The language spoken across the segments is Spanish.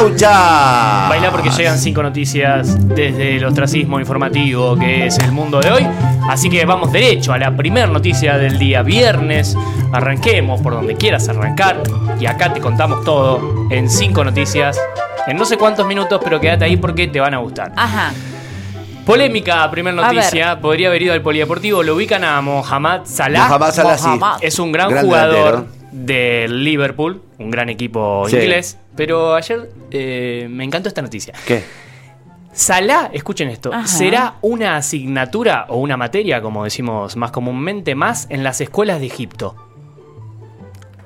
Laucha. Baila porque llegan cinco noticias desde el ostracismo informativo que es el mundo de hoy. Así que vamos derecho a la primera noticia del día viernes. Arranquemos por donde quieras arrancar. Y acá te contamos todo en cinco noticias. En no sé cuántos minutos, pero quédate ahí porque te van a gustar. Ajá. Polémica, primera noticia. Podría haber ido al polideportivo. Lo ubican a Mohamed Salah. Mohamed Salah, sí. Es un gran, Gran jugador delantero. del Liverpool, un gran equipo Sí. inglés. Pero ayer eh, me encantó esta noticia. ¿Qué? Salah, escuchen esto, Ajá. será una asignatura o una materia, como decimos más comúnmente, más en las escuelas de Egipto.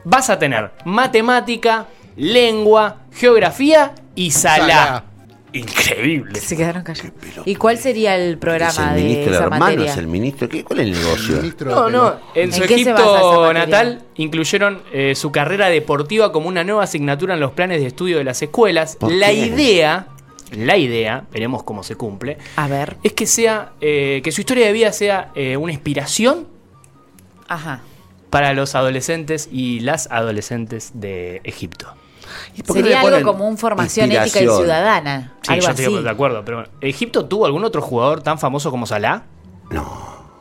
Vas a tener matemática, lengua, geografía y Salah. Salah. Increíble. Se quedaron callados. ¿Y cuál sería el Es programa el de ministro, el esa hermano materia? es el ministro. ¿Qué, ¿Cuál es el negocio? Ministro de No, no, en su ¿En esa Egipto natal incluyeron eh, su carrera deportiva como una nueva asignatura en los planes de estudio de las escuelas. ¿Por La qué? idea, la idea, veremos cómo se cumple, A ver. es que sea, eh, que su historia de vida sea eh, una inspiración Ajá. para los adolescentes y las adolescentes de Egipto. ¿Y por qué Sería algo como un formación ética y ciudadana. Sí, algo yo así. estoy de acuerdo, pero ¿Egipto tuvo algún otro jugador tan famoso como Salah? No,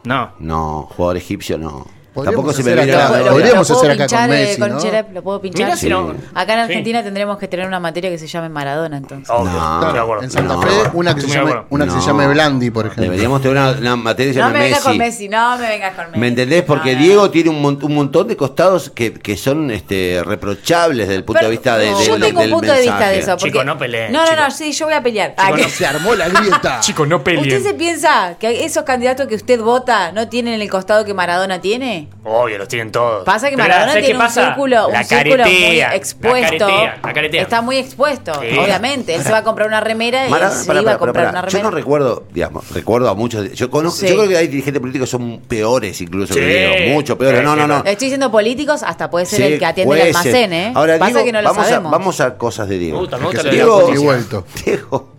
No. no, jugador egipcio no. Tampoco se me viene acá- a la ¿Lo, Lo lo- podríamos lo hacer acá pinchar con eh, Messi, con ¿no? Cherep? ¿Lo puedo pinchar? Sí. no. Acá en Sí. Argentina tendremos que tener una materia que se llame Maradona, entonces. No. En Santa No. Fe, una que, se llame, una que No. se llame Blandi, por ejemplo. Deberíamos tener una, una materia que se No llame me vengas Messi. con Messi, no me vengas con Messi. ¿Me entendés? Porque No, no, Diego no. tiene un, un montón de costados que, que son este, reprochables desde el punto Pero, de vista de, no, de- yo tengo un del punto de vista de eso. Chico, porque- no peleen, No, no, chico. no, sí, yo voy a pelear. Ah, Se armó la grieta. Chicos, no peleen. ¿Usted se piensa que esos candidatos que usted vota no tienen el costado que Maradona tiene? Obvio, los tienen todos. Pasa que Pero, Maradona ¿sabes tiene qué un pasa? círculo, La un círculo muy expuesto. La caretea, la caretea. Está muy expuesto, Sí. obviamente. Él se va a comprar una remera y él se pará, iba pará, a comprar pará, una remera. Yo no recuerdo, digamos, recuerdo a muchos. Yo conozco, Sí. yo creo que hay dirigentes políticos que son peores incluso que. Diego, mucho peores. Sí, No, no, sí, no. Estoy diciendo políticos, hasta puede ser Sí, el que atiende el puede ser. almacén, ¿eh? Ahora, Pasa Diego, que no lo vamos, a, sabemos. vamos a cosas de Diego. Me gusta, me Que gusta se la dio Diego- vuelto. Diego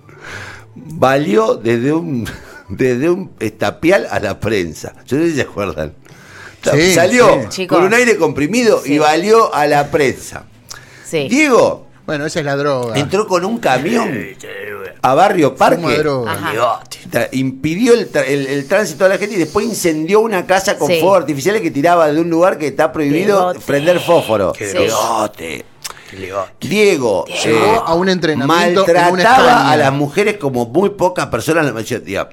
valió desde un desde un estapial a la prensa. Yo no sé si se acuerdan. Sí, Salió sí. Con un aire comprimido y valió a la prensa. Sí. Diego Bueno, esa es la droga. entró con un camión a Barrio Parque. impidió el, tra- el- el tránsito de la gente y después incendió una casa con Sí. fuegos artificiales que tiraba de un lugar que está prohibido prender fósforo. Qué Diego Llegó eh, a un entrenamiento maltrataba a las mujeres como muy pocas personas.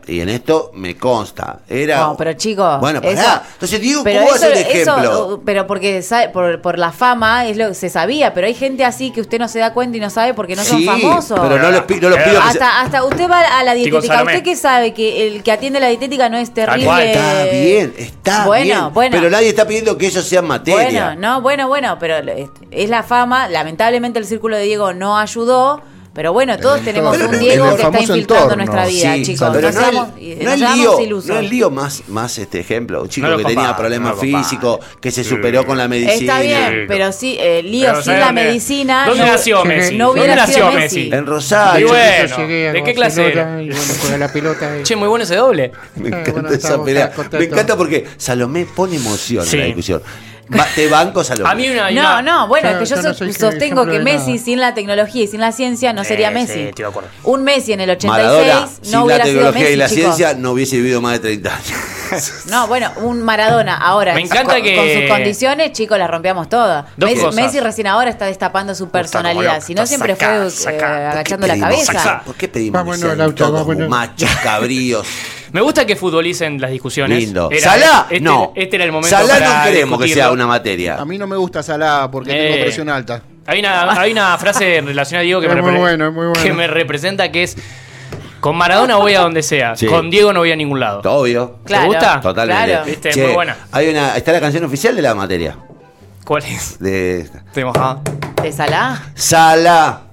Y en esto me consta. Era, No, pero chicos. Bueno, pará. eso- Entonces, Diego, pero ¿cómo eso- ser un eso, ejemplo? uh, pero porque por, por la fama es lo que se sabía, pero hay gente así que usted no se da cuenta y no sabe porque no son famosos. pero no los, no pido hasta, hasta usted va a la dietética. ¿Usted qué sabe? Que el que atiende la dietética no es terrible. Está bien, está bueno, bien. Bueno, Pero nadie está pidiendo que eso sea materia. Bueno, no, bueno, bueno, pero es, es la fama. Lamentablemente el círculo de Diego no ayudó. Pero bueno, todos tenemos un el Diego que está infiltrando entorno. nuestra vida, Sí, chicos. pero no no, seamos, el, no el lío, ilusos. no el lío más, más este ejemplo. Un chico que tenía problemas físicos, que se superó con la medicina. Está bien, pero sí, eh, lío Pero sin ¿sabe la dónde- medicina. ¿Dónde no- nació Messi? no ¿Dónde hubiera nació sido Messi? Messi. En Rosario. Y bueno, llegué ¿de qué clase era? Y bueno, la pelota. y- Che, muy bueno ese doble. Me Eh, encanta bueno, esa pelea. Me encanta porque Salomé pone emoción en la discusión. Va- te banco, Salomé. A mí una. hay No, una- no, bueno, Yo- es que yo, so- sostengo que Messi nada. sin la tecnología y sin la ciencia no sería Messi. estoy de acuerdo. Un Messi en el 86 Maradona, no sin la hubiera sido tecnología Messi, y la chicos. ciencia, no hubiese vivido más de 30 años. No, bueno, un Maradona ahora Me encanta con, que- con sus condiciones, chicos, la rompíamos todas. Messi, recién ahora está destapando su personalidad, si no siempre fue eh, agachando la cabeza. ¿Por qué pedimos Vámonos, que sean Laucha, todos vámonos. machos, cabríos? Me gusta que futbolicen las discusiones. Lindo. Era- Salá, este, no. Este era el momento Salá para no queremos que sea una materia. A mí no me gusta Salah porque Eh. tengo presión alta. Hay una, hay una frase en relación a Diego que, me, muy repre- bueno, es muy bueno. que me representa que es con Maradona voy a donde sea, Sí. con Diego no voy a ningún lado. Obvio. Claro. gusta? Totalmente. Claro. Viste, Che, muy buena. Hay una, está la canción oficial de la materia. ¿Cuál es? De Estoy mojado. ¿De Salah? Sala.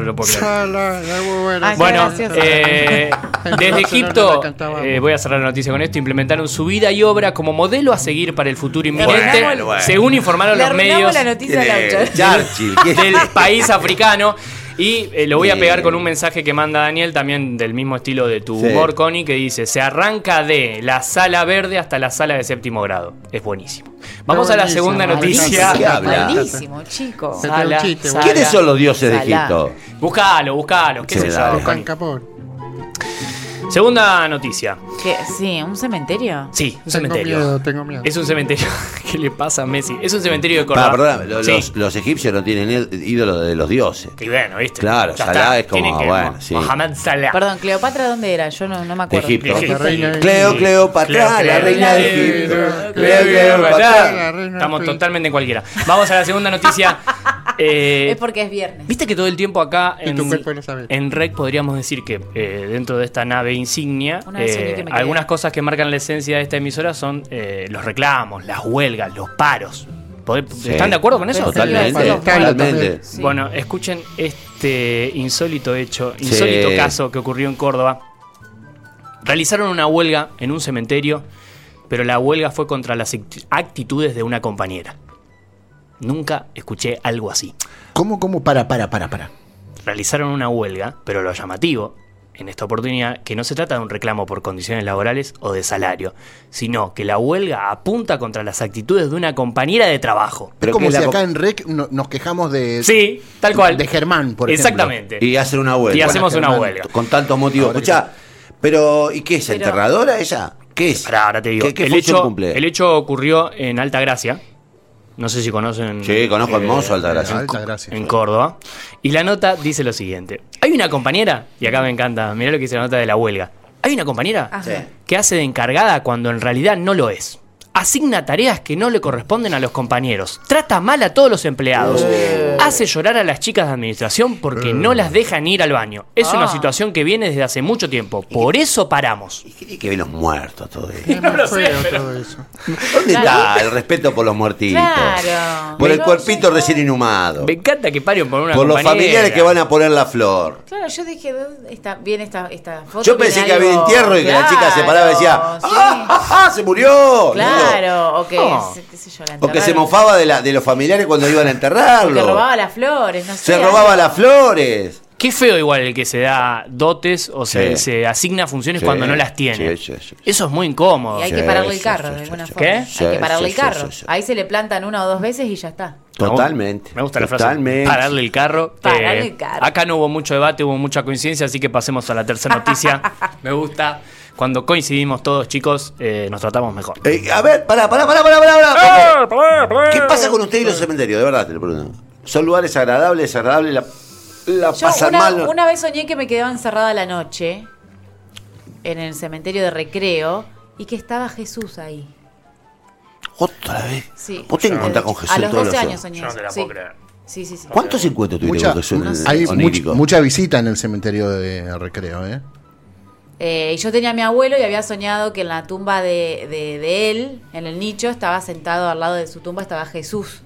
Lo bueno. Ah, Bueno, eh, desde Egipto, eh, voy a cerrar la noticia con esto, implementaron su vida y obra como modelo a seguir para el futuro inminente, Bueno, bueno. según informaron Le los medios del país africano. Y eh, lo voy a pegar con un mensaje que manda Daniel, también del mismo estilo de tu Sí. humor, Connie, que dice: Se arranca de la sala verde hasta la sala de séptimo grado. Es buenísimo. Vamos a la buenísimo, segunda buenísimo. noticia. ¿Qué habla? Malísimo, chico. Sala. ¿Quiénes son los dioses de. Egipto? Buscalo, buscalo. ¿Qué Sí, sé Segunda noticia. ¿Qué? Sí, un cementerio. Sí, un Tengo cementerio. miedo, tengo miedo. Es un cementerio. ¿Qué le pasa a Messi? Es un cementerio de Córdoba. perdón, lo- Sí. los, los egipcios no tienen el- ídolo de los dioses. Y bueno, ¿viste? Claro, Ya Salah está. es como, que- bueno, sí. Mohamed Salah. Perdón, Cleopatra, ¿dónde era? Yo no, no me De acuerdo. Egipto. De La reina de Cleo, Egipto. Cleopatra, Cleo, la Cleo, reina de Cleo, Egipto. Cleo, Cleo, Cleopatra. Cleopatra. La reina Estamos totalmente en cualquiera. Vamos a la segunda noticia. Eh, Es porque es viernes. Viste que todo el tiempo acá en, en REC podríamos decir que eh, dentro de esta nave insignia, eh, algunas cosas que marcan la esencia de esta emisora son eh, los reclamos, las huelgas, los paros. ¿Pod- Sí. ¿Están de acuerdo con eso? Totalmente. Bueno, escuchen este insólito hecho, insólito Sí. caso que ocurrió en Córdoba. Realizaron una huelga en un cementerio, pero la huelga fue contra las acti- actitudes de una compañera. Nunca escuché algo así. ¿Cómo, cómo? Para, para, para, para. Realizaron una huelga, pero lo llamativo en esta oportunidad que no se trata de un reclamo por condiciones laborales o de salario, sino que la huelga apunta contra las actitudes de una compañera de trabajo. Pero es como si la acá en REC no- nos quejamos de. Sí, tal cual. De Germán, por ejemplo. Exactamente. Y hacen una huelga. Y hacemos Bueno, una huelga. Con tantos motivos. Escucha, pero ¿y qué es? Pero- ¿Enterradora ella? ¿Qué es? Ahora, ahora te digo. ¿Qué, qué el, hecho, cumple? el hecho ocurrió en Alta Gracia. No sé si conocen. Sí, conozco el mozo Altagracia. Alta gracia. En Córdoba. Y la nota dice lo siguiente. Hay una compañera, y acá me encanta, mirá lo que dice la nota de la huelga. Hay una compañera Ajá. Que hace de encargada cuando en realidad no lo es. Asigna tareas que no le corresponden a los compañeros. Trata mal a todos los empleados. Hace llorar a las chicas de administración porque no las dejan ir al baño. Es una Ah. situación que viene desde hace mucho tiempo. Por eso paramos. ¿Y qué tiene que ver los muertos todo eso? Feo todo eso. ¿Dónde está el respeto por los muertitos? Claro. Por el cuerpito yo- recién inhumado. Me encanta que paren por una Por los compañera. familiares que van a poner la flor. Claro, yo dije, ¿de dónde está bien esta, esta foto? Yo pensé que había algo- entierro y que la chica se paraba y decía, Claro, sí. ¡Ah, ah, ah, se murió! Claro, o que, No. qué sé yo, la O que se mofaba de, la, de los familiares cuando iban a O que enterrarlo. robaba las flores, no sé. se robaba algo. las flores. Qué feo igual el que se da dotes o se, Sí. se asigna funciones Sí, cuando no las tiene. sí, sí, sí. Eso es muy incómodo. Y hay Sí, que pararle el carro, sí, de alguna sí. forma. ¿Qué? Hay que pararle sí, el carro. sí, sí. Ahí se le plantan una o dos veces y ya está. Totalmente. Me gusta la frase. Totalmente. Pararle el carro. Pararle Eh, el carro. Acá no hubo mucho debate, hubo mucha coincidencia, así que pasemos a la tercera noticia. Me gusta. Cuando coincidimos todos, chicos, eh, nos tratamos mejor. Eh, a ver, pará, pará, pará, pará, pará, pará. ¿Qué pasa con ustedes y los cementerios? De verdad te lo pregunto. ¿Son lugares agradables, agradables? La, la Yo pasan una, mal. una vez soñé que me quedaba encerrada la noche en el cementerio de recreo y que estaba Jesús ahí. Otra vez. Sí. Vos te encontrás con Jesús A los todos 12 los años soñé Yo no te la puedo sí. creer. Sí, sí, sí. ¿Cuántos encuentros tuviste Mucha, con Jesús en el hay much- mucha visita en el cementerio de recreo, ¿eh? Eh, y yo tenía a mi abuelo y había soñado que en la tumba de, de- de él, en el nicho, estaba sentado al lado de su tumba, estaba Jesús.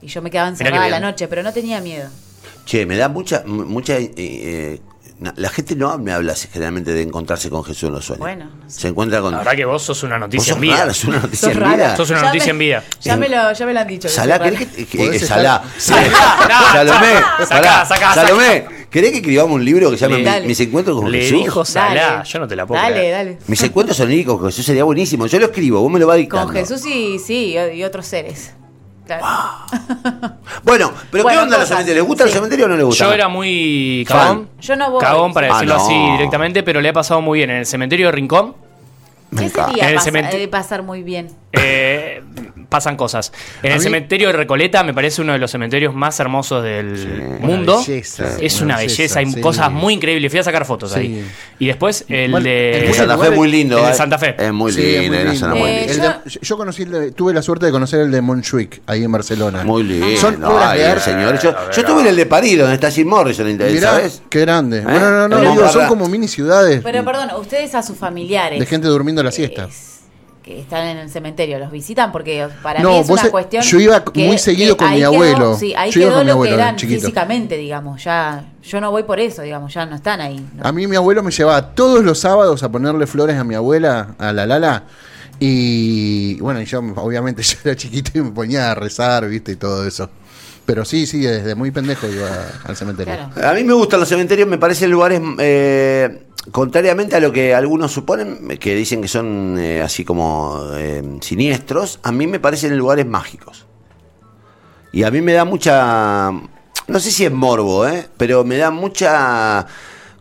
Y yo me quedaba encerrada la noche, pero no tenía miedo. Che, me da mucha. mucha eh, eh, la gente no me habla generalmente de encontrarse con Jesús en los sueños. Bueno, no sé. Se encuentra con. La verdad que vos sos una Vos noticia sos en vida. rara, sos una noticia Sos en rara. vida. Sos una Ya noticia me- en vida. Ya me lo, ya me lo han dicho. Salá, soy ¿querés rara. que, que- estar- Salá, Salá, Salomé, sacá, Salá, sacá, Salomé, ¿querés que escribamos un libro que se llame Dale. Mis encuentros con Le Jesús? dijo Salá, Dale. yo no te la puedo Dale, creer. dale. Mis encuentros oníricos con Jesús sería buenísimo. Yo lo escribo, vos me lo vas dictando. Con Jesús y sí, y otros seres. Claro. Bueno, pero ¿qué onda los cementerios? ¿Les gusta Sí. el cementerio o no les gusta? Yo era muy cagón. Yo no voy. Cagón para Ah, decirlo no. así directamente, pero le he pasado muy bien. En el cementerio de Rincón Me ¿Qué sería En el pasa- cemento- eh, pasar muy bien? eh, pasan cosas. En A el mí- cementerio de Recoleta me parece uno de los cementerios más hermosos del Sí. mundo. Una belleza, es una una belleza, hay sí. cosas muy increíbles. Fui a sacar fotos Sí. ahí. Y después el Bueno, de... El de Ese Santa Fe es muy lindo. el de eh. Santa Fe. Es muy lindo, es muy lindo. zona muy Eh, linda. Yo- de- yo conocí, el de- tuve la suerte de conocer el de Montjuic, ahí en Barcelona. Muy lindo. Son obras Ay, de arte. señor. Yo, yo estuve en el de París, donde está Jim Morrison, Mirá, ¿sabes? qué grande. ¿Eh? Bueno, no, no, digo, son como mini ciudades Pero perdón, ustedes a sus familiares. de gente durmiendo la siesta. es- que están en el cementerio, ¿los visitan? Porque para No, mí es vos una se- cuestión. yo iba muy seguido con mi quedó- abuelo. sí, ahí Yo iba quedó lo abuelo, que eran chiquito. físicamente, digamos. Ya, yo no voy por eso, digamos, ya no están ahí. ¿no? A mí mi abuelo me llevaba todos los sábados a ponerle flores a mi abuela, a la Lala. Y bueno, y yo obviamente yo era chiquito y me ponía a rezar, viste, y todo eso. Pero sí, sí, desde muy pendejo iba al cementerio. Claro. A mí me gustan los cementerios, me parecen lugares, eh, contrariamente a lo que algunos suponen, que dicen que son eh, así como eh, siniestros, a mí me parecen lugares mágicos. Y a mí me da mucha, no sé si es morbo, ¿eh? pero me da mucha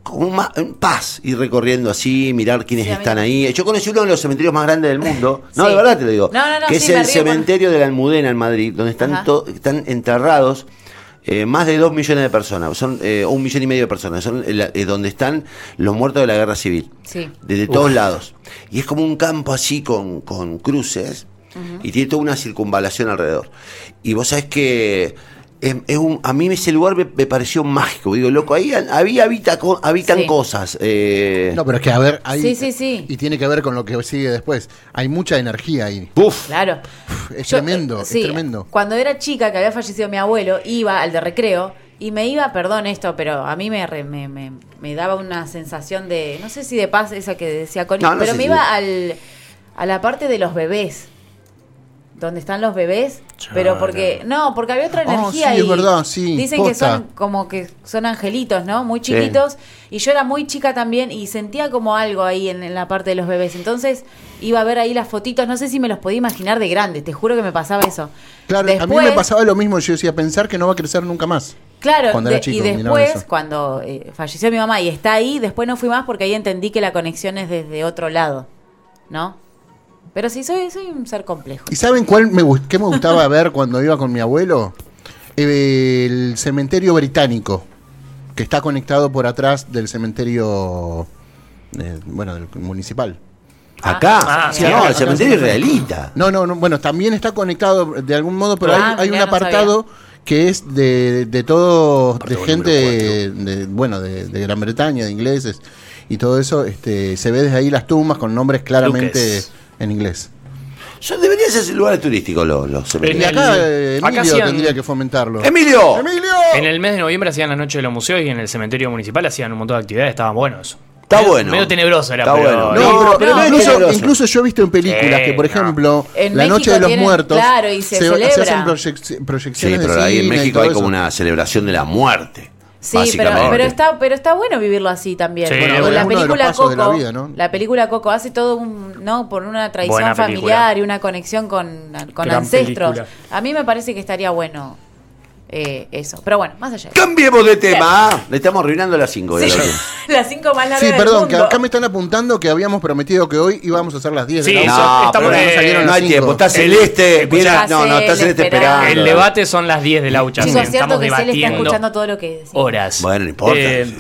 como ma- paz ir recorriendo así, mirar quiénes Sí, están ahí. Yo conocí uno de los cementerios más grandes del mundo. No, Sí. de verdad te lo digo. No, no, no, que sí, es el cementerio de la Almudena en Madrid, donde están, están enterrados eh, más de dos millones de personas. Son eh, un millón y medio de personas. Son el- eh, donde están los muertos de la guerra civil. Sí. Desde todos lados. Y es como un campo así con, con cruces. Y tiene toda una circunvalación alrededor. Y vos sabés que es, es un, a mí ese lugar me, me pareció mágico. Digo, loco, ahí ahí habita, co- habitan Sí. cosas. eh, No, pero es que a ver, hay, Sí, sí, sí. Y tiene que ver con lo que sigue después. Hay mucha energía ahí. uf. Claro. Es Yo, tremendo, eh, sí, es tremendo. Cuando era chica, que había fallecido mi abuelo, iba al de recreo y me iba, perdón esto, pero a mí me, re- me, me- me daba una sensación de, no sé si de paz esa que decía Connie, No, no pero me si- iba al, a la parte de los bebés. Donde están los bebés, pero porque no, porque había otra Ah, energía sí, ahí. es verdad, sí, Dicen que son como que son angelitos, ¿no? Muy chiquitos y yo era muy chica también y sentía como algo ahí en, en la parte de los bebés. Entonces iba a ver ahí las fotitos, no sé si me los podía imaginar de grande, te juro que me pasaba eso. Claro, a mí me pasaba lo mismo. Yo decía, pensar que no va a crecer nunca más. Claro, Cuando de- era chico, y después, cuando eh, falleció mi mamá y está ahí, después no fui más porque ahí entendí que la conexión es desde otro lado, ¿no? Pero sí, soy, soy un ser complejo. ¿Y saben cuál me, qué me gustaba ver cuando iba con mi abuelo? Eh, el cementerio británico, que está conectado por atrás del cementerio, eh, bueno, del municipal. Acá. Ah, Sí, sí, no, el cementerio israelita. No, no, no, bueno, también está conectado de algún modo, pero Ah, hay, hay un no apartado que es de, de todo, de gente, de, bueno, de, de Gran Bretaña, de ingleses y todo eso. Este, se ve desde ahí las tumbas con nombres claramente. En inglés. Yo debería ser lugares turísticos los, los Y acá eh, acá Emilio hacían- tendría que fomentarlo. ¡Emilio! ¡Emilio! En el mes de noviembre hacían la noche de los museos y en el cementerio municipal hacían un montón de actividades, estaban buenos. Está Medio- bueno. Medio tenebroso era, Está pero. bueno. No, No, pero, pero no es incluso, incluso yo he visto en películas Eh, que, por no. ejemplo, En la México Noche de los tienen- Muertos claro, y se se, celebra. hacen proyec- Sí, proyecciones de pero ahí en cine y México todo hay eso. como una celebración de la muerte. Sí, pero, pero está pero está bueno vivirlo así también. Sí, Porque bueno, la película pasos de la Coco, vida, ¿no? la película Coco hace todo un, no, por una tradición familiar y una conexión con, con ancestros. película. A mí me parece que estaría bueno eh, eso. Pero bueno, más allá. Cambiemos de tema. ¿ah? Le estamos arruinando las 5. Sí, las cinco más largas Sí, del perdón, que mundo. acá me están apuntando que habíamos prometido que hoy íbamos a hacer las 10 de Sí, la eso- mañana. No, estamos pero no, salieron no no hay tiempo. Está El- celeste. escuchá, viene- no, no, está Celeste celeste esperando. esperando. El debate son las 10 de la UCHA. Chicos, es cierto Estamos que se le está debatiendo escuchando todo lo que decimos. horas. Bueno, no importa. Eh,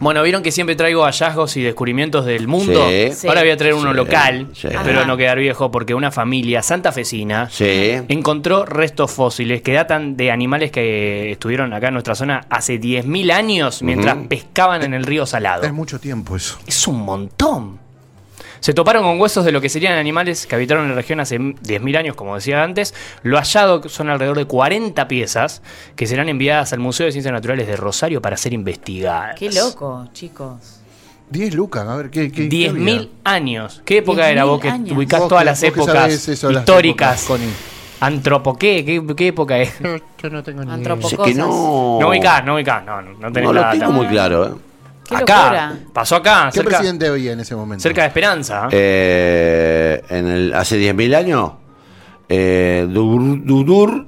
bueno, vieron que siempre traigo hallazgos y descubrimientos del mundo. Sí. Sí. Ahora voy a traer uno Sí, local. sí. Espero Ajá. no quedar viejo porque una familia santafesina Sí. encontró restos fósiles que datan de animales que estuvieron acá en nuestra zona hace 10.000 años mientras pescaban en el río Salado. Es mucho tiempo eso. Es un montón. Se toparon con huesos de lo que serían animales que habitaron en la región hace 10.000 años, como decía antes. Lo hallado son alrededor de 40 piezas que serán enviadas al Museo de Ciencias Naturales de Rosario para ser investigadas. Qué loco, chicos. 10 lucas, a ver, ¿qué, qué, qué 10.000 había? años. ¿Qué época 10.000 era vos que años. ubicás Vos todas que- las épocas eso de las históricas? épocas. Antropo, ¿qué? ¿Qué, qué época es? Yo, yo no tengo ni idea. Sé que no. No ubicás, no ubicás, no, no, no tenés No lo tengo muy claro. ¿eh? Qué acá, locura. pasó acá, ¿Qué cerca, presidente había en ese momento? cerca de Esperanza. Eh, en el, hace 10.000 años, eh, Dur- Dudur.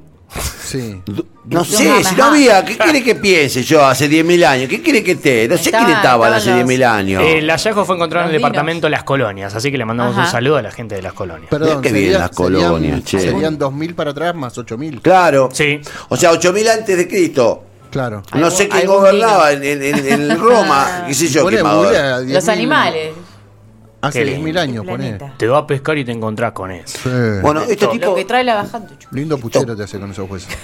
Sí. Du- No sé, si no había. ¿Qué quiere que piense yo hace 10.000 años? ¿Qué quiere que esté? No sé Estaba- quién estaba estaban hace los- 10.000 años. El hallazgo fue encontrado en el departamento Las Colonias, así que le mandamos Ajá. un saludo a la gente de Las Colonias. Perdón, qué bien las colonias, serían, che. serían 2.000 para atrás más 8.000. Claro. Sí. O sea, 8.000 antes de Cristo. Claro. No sé quién gobernaba en, en- en- en Roma. ¿Qué sé yo? Poné, quién va a googlea, gobernar. 10.000 Los animales. Hace Qué 10.000 lindo. años, poné. Te vas a pescar y te encontrás con eso. Sí. Bueno, este Lo tipo. Lo que trae la bajante. Lindo puchero te hace con esos huesos.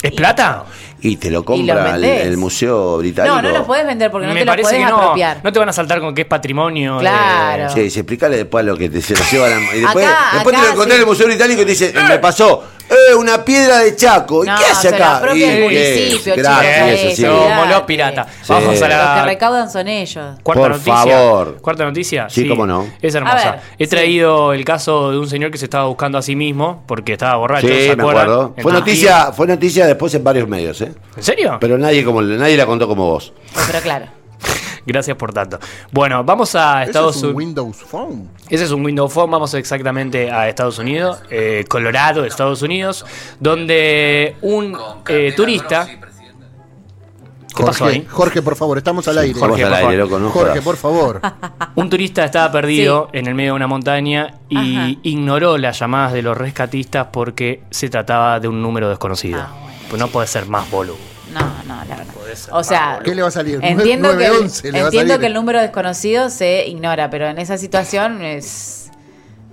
¿Es plata? Y te lo Y compra lo el, Museo Británico. No, no los puedes vender porque no Me te parece puedes no. apropiar. No te van a saltar con que es patrimonio. de- Claro. Sí, sí, explícale después lo que te, se lo llevan. a- Y después, Acá- después te lo encontré sí. en el Museo Británico y te dice, me pasó. Eh, una piedra de Chaco. ¿Y No, qué hace se la acá? apropia Y- el eh, municipio, gracias, chicos, sí. Somos los piratas. Sí. Vamos a Los que la recaudan son ellos. cuarta Por noticia. favor. Cuarta noticia. Sí, cómo no. Es hermosa. He sí. traído el caso de un señor que se estaba buscando a sí mismo porque estaba borracho. Sí, ¿se me acuerdan? acuerdo. Fue noticia, fue noticia después en varios medios, ¿eh? ¿En serio? Pero nadie como nadie la contó como vos. Pero claro. Gracias por tanto. Bueno, vamos a Estados es un Unidos. Windows Phone. Ese es un Windows Phone, vamos exactamente a Estados Unidos, eh, Colorado, Estados Unidos, donde un eh, turista... ¿Qué pasó Jorge, ahí? Jorge, por favor, estamos al aire. Jorge, por aire, favor. loco, no Jorge, por favor. Un turista estaba perdido en el medio de una montaña y Ajá. ignoró las llamadas de los rescatistas porque se trataba de un número desconocido. Ah, bueno. Pues no puede ser más boludo. No, no, la verdad. O sea, ¿Qué le va a salir? entiendo, que, el, 911 le va a entiendo salir. que el número desconocido se ignora, pero en esa situación es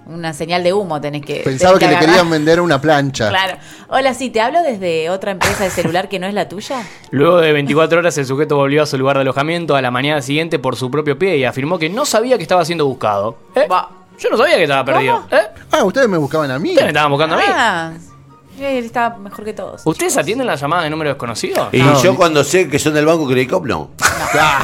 una señal de humo, tenés que. Pensaba tenés que le querían vender una plancha. Claro. Hola, sí, te hablo desde otra empresa de celular que no es la tuya. Luego de 24 horas el sujeto volvió a su lugar de alojamiento a la mañana siguiente por su propio pie y afirmó que no sabía que estaba siendo buscado. ¿Eh? Yo no sabía que estaba perdido. ¿Eh? Ah, ustedes me buscaban a mí. Ustedes me estaban buscando a mí. Él está mejor que todos. ¿Ustedes atienden la llamada de número desconocido? Y No, yo cuando sé que son del Banco Credicop, no.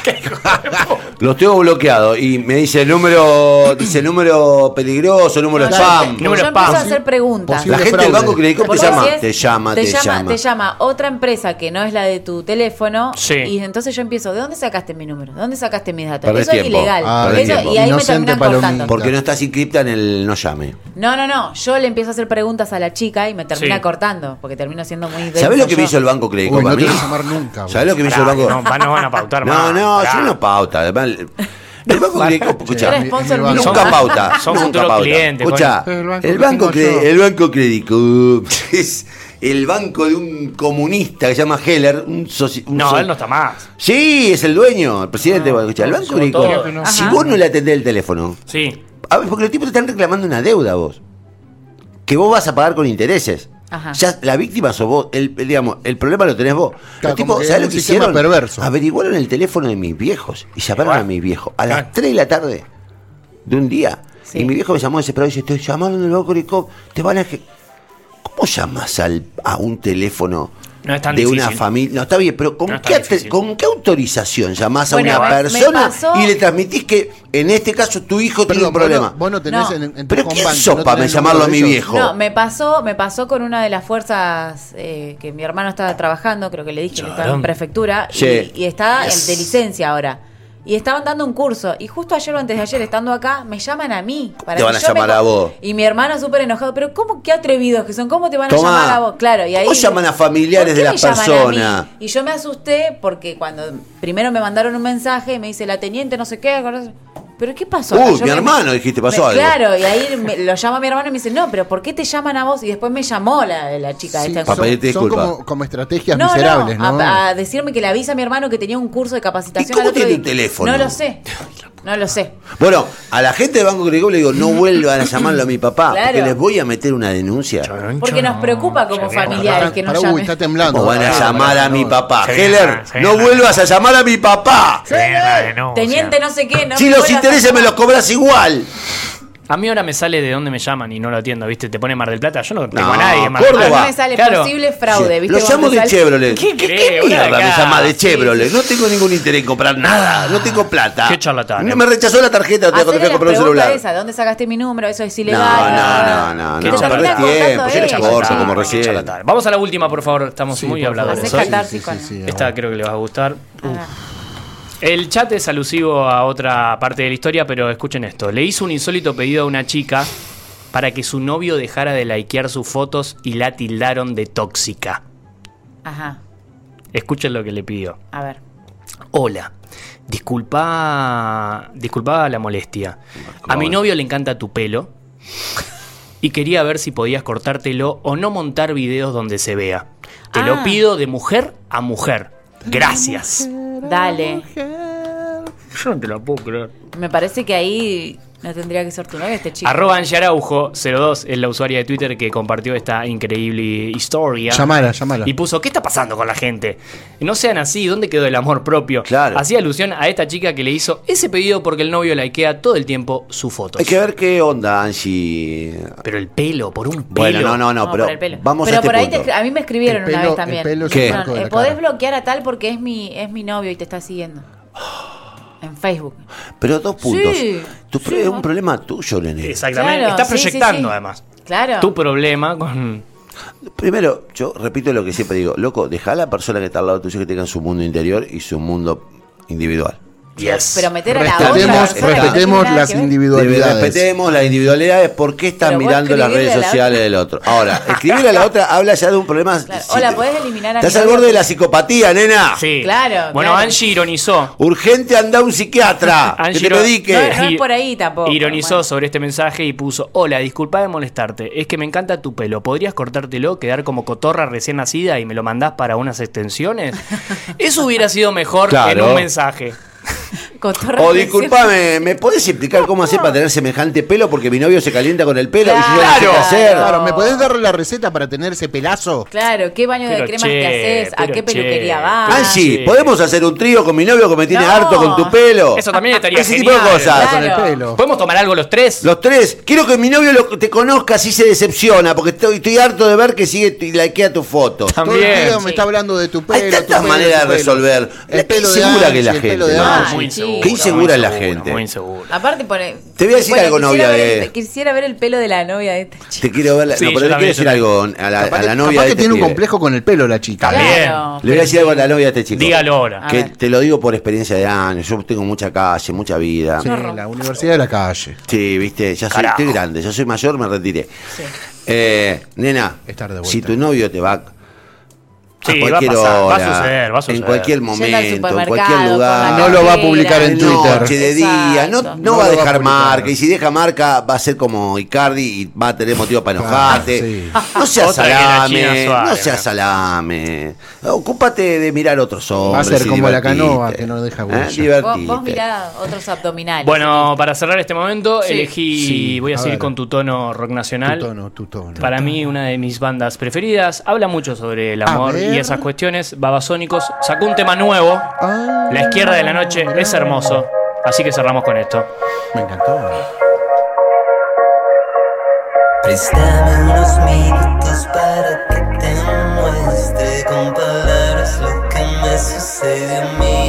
Los tengo bloqueados y me dice número, dice número peligroso, número No, spam. Yo, Número yo spam. empiezo a hacer preguntas. Posible La gente del. Banco Credicop te llama, es- te llama, te llama. Te llama otra empresa que no es la de tu teléfono. Sí. Y entonces yo empiezo, ¿de dónde sacaste mi número? ¿De dónde sacaste mis datos? Perdés Eso es ilegal. Ah, Eso- y ahí me terminan palomita. cortando. Porque no estás inscripta en el no llame. No, no, no. Yo le empiezo a hacer preguntas a la chica y me termina Cortando. Porque termino siendo muy ¿Sabés lo que me hizo el Banco Credicop Uy, no mí? te voy a llamar nunca. ¿Sabés lo que me hizo el Banco no, no van a pautar No, más. no, yo no pauta. Además, el el Banco banco- Nunca pauta. son nunca pauta. clientes, Escucha. El banco el banco, el banco Credicop es el banco de un comunista que se llama Heller. Un soci- un No, so- él no está más. Sí, es el dueño, el presidente. el no, banco Credicop. todos. que no. Si Ajá. vos no le atendés el teléfono, Sí. a ver, porque los tipos te están reclamando una deuda vos. Que vos vas a pagar con intereses. Ajá. Ya la víctima sos vos, el, digamos, el problema lo tenés vos. Claro, los tipos, como que ¿sabés lo que hicieron? perverso. Averiguaron el teléfono de mis viejos y llamaron a mis viejos a las Claro. 3 de la tarde de un día. Sí. Y mi viejo me llamó desesperado y dice, te llamaron del banco Credicop, te van a... eje-". ¿Cómo llamas al, a un teléfono No es tan de una familia? No, está bien, pero ¿con, No qué. ¿con qué autorización llamás a una persona y le transmitís que en este caso tu hijo tiene un Perdón, vos problema? no, vos no tenés No. en, en tu ¿Pero quién sos no para llamarlo a mi viejo? No, me pasó, me pasó con una de las fuerzas eh, que mi hermano estaba trabajando, creo que le dije que estaba en prefectura, Sí. y, y está Yes. de licencia ahora. Y estaban dando un curso. Y justo ayer o antes de ayer, estando acá, me llaman a mí. Para Te que van a yo llamar a vos. Y mi hermano súper enojado. Pero ¿cómo qué atrevidos que son? ¿Cómo te van a llamar a vos? Claro, y ahí. ¿Cómo llaman a familiares ¿Por qué de las personas? Y yo me asusté porque cuando primero me mandaron un mensaje, me dice la teniente, no sé qué. ¿Pero qué pasó? Uy, Yo mi me- hermano, dijiste, pasó me- algo. Claro, y ahí me- lo llama mi hermano y me dice, no, pero ¿por qué te llaman a vos? Y después me llamó la, la chica Sí, esta. Para son, pedirte son disculpas. como, como estrategias No, miserables, no, ¿no? A, a decirme que le avisa a mi hermano que tenía un curso de capacitación. ¿Y cómo al otro tiene un teléfono? No lo sé. No lo sé. Bueno, a la gente del Banco Credicop le digo, no vuelvan a llamarlo a mi papá, Claro. porque les voy a meter una denuncia. Porque nos preocupa como familiares que nos Pará, uy, llamen. está temblando. ¿Cómo van a Pará, llamar a mi papá? Heller, no vuelvas a llamar a mi papá. Teniente no sé qué. No Si me los vuelvas a intereses me llamar. los cobras igual. A mí ahora me sale de dónde me llaman y no lo atiendo, ¿viste? Te pone Mar del Plata. Yo no tengo No, a nadie en Mar del Córdoba. A Plata. mí me sale Claro. posible fraude, ¿viste? Lo llamo te de sale- Chevrolet. ¿Qué ¿Qué, mierda me llama de Sí, Chevrolet? No tengo ningún interés en comprar nada. No tengo plata. Qué charlatán, No eh. me rechazó la tarjeta cuando Hacerle fui a comprar un celular. esa, ¿de dónde sacaste mi número? Eso es No, ilegal. no, no, no, Qué no, charlatán. perdés tiempo, yo te corto como recién. Vamos a la última, por favor. Estamos muy sí, Esta creo que le va a gustar. Ah, El chat es alusivo a otra parte de la historia, pero escuchen esto. Le hizo un insólito pedido a una chica para que su novio dejara de likear sus fotos y la tildaron de tóxica. Ajá. Escuchen lo que le pidió. A ver. Hola, disculpa, disculpa la molestia. A mi novio le encanta tu pelo y quería ver si podías cortártelo o no montar videos donde se vea. Te Ah. lo pido de mujer a mujer. Gracias. Dale. Yo no te lo puedo creer. Me parece que ahí No tendría que ser tu novio este chico. Arroba Angie Araujo 02 es la usuaria de Twitter que compartió esta increíble historia. Llamala, llamala. Y puso, ¿qué está pasando con la gente? No sean así, ¿dónde quedó el amor propio? Claro. Hacía alusión a esta chica que le hizo ese pedido porque el novio likea todo el tiempo su foto. Hay que ver qué onda, Angie. Pero el pelo, por un pelo. Bueno, no, no, no, No, pero por el pelo. vamos pero a este por ahí punto. te- a mí me escribieron una vez también. el pelo es ¿Qué? el marco de Eh, podés cara. bloquear a tal porque es mi, es mi novio y te está siguiendo. En Facebook. Pero dos puntos. Sí, Tu pro- sí, es un problema tuyo, Nene. Exactamente. Claro, Está sí, sí, proyectando sí. además. Claro. Tu problema con... Primero, yo repito lo que siempre digo. Loco, deja a la persona que está al lado tuyo que tenga su mundo interior y su mundo individual. Yes. Pero meter a la otra Respetemos, que no respetemos las que individualidades. Respetemos las individualidades. ¿Por qué estás mirando las redes la sociales otra. del otro? Ahora, escribirle a la otra habla ya de un problema. Claro. si Hola, te- ¿podés eliminar a Estás al borde de la psicopatía, nena. Sí. Claro, Bueno, claro. Angie ironizó. Urgente anda a un psiquiatra. que Angie te iro- medique. No, no es por ahí tampoco. Ironizó bueno. sobre este mensaje y puso: Hola, disculpa de molestarte. Es que me encanta tu pelo. ¿Podrías cortártelo, quedar como cotorra recién nacida y me lo mandás para unas extensiones? Eso hubiera sido mejor en Claro. un mensaje. Cotorra O recién- disculpame, ¿me podés explicar cómo hacer para tener semejante pelo? Porque mi novio se calienta con el pelo y yo no sé Claro. qué hacer. Claro, ¿me podés dar la receta para tener ese pelazo? Claro, ¿qué baño de Pero cremas che, te haces? ¿A qué che. peluquería vas? Angie, sí. ¿podemos hacer un trío con mi novio que me tiene No. harto con tu pelo? Eso también estaría Ese genial. tipo de cosas. Con el Claro. pelo. ¿Podemos tomar algo los tres? Los tres. Quiero que mi novio lo- te conozca así se decepciona, porque estoy, estoy harto de ver que sigue y likea tu foto. Todo el También. día Sí. me está hablando de tu pelo. Hay tantas maneras tu de pelo. resolver. El pelo de Angie, que la gente, de ¿no? Angie. Muy. Qué insegura la gente. Muy inseguro. Aparte pone... Te voy a decir algo, novia de- el- quisiera ver el pelo de la novia de esta chica. Te quiero ver. La, Sí, no, yo pero le quiero decir algo a la, Capaz a que- la novia capaz de que este tiene un complejo con el pelo la chica. También. Claro, Le voy a decir algo a la novia de este chico. Dígalo ahora. Que te lo digo por experiencia de años. Yo tengo mucha calle, mucha vida. Sí, la Universidad de la Calle. Sí, viste, ya soy, estoy grande, ya soy mayor, me retiré. Sí. Eh, nena, si tu novio te va Sí, a va a cualquier va a hora, suceder, va a suceder. en cualquier momento, en cualquier lugar, No lo va a publicar en Twitter. noche, de día, no, Exacto. no, No va a va a dejar marca, y si deja marca va a ser como Icardi y va a tener motivo para enojarte. Ah, sí. No seas salame, no seas salame. Ocúpate de mirar otros hombres. ser y como la canoa que no deja huella. Vos, vos mirá otros abdominales. Bueno, para cerrar este momento, Sí. elegí, Sí, voy a, a seguir ver. con tu tono rock nacional. Tu tono, tu tono. Para mí, una de mis bandas preferidas. Habla mucho sobre el amor ver y esas cuestiones, Babasónicos, sacó un tema nuevo, ah, La izquierda de la noche, es hermoso, así que cerramos con esto. Me encantó. Préstame unos minutos para que te muestre con palabras lo que me sucede a mí.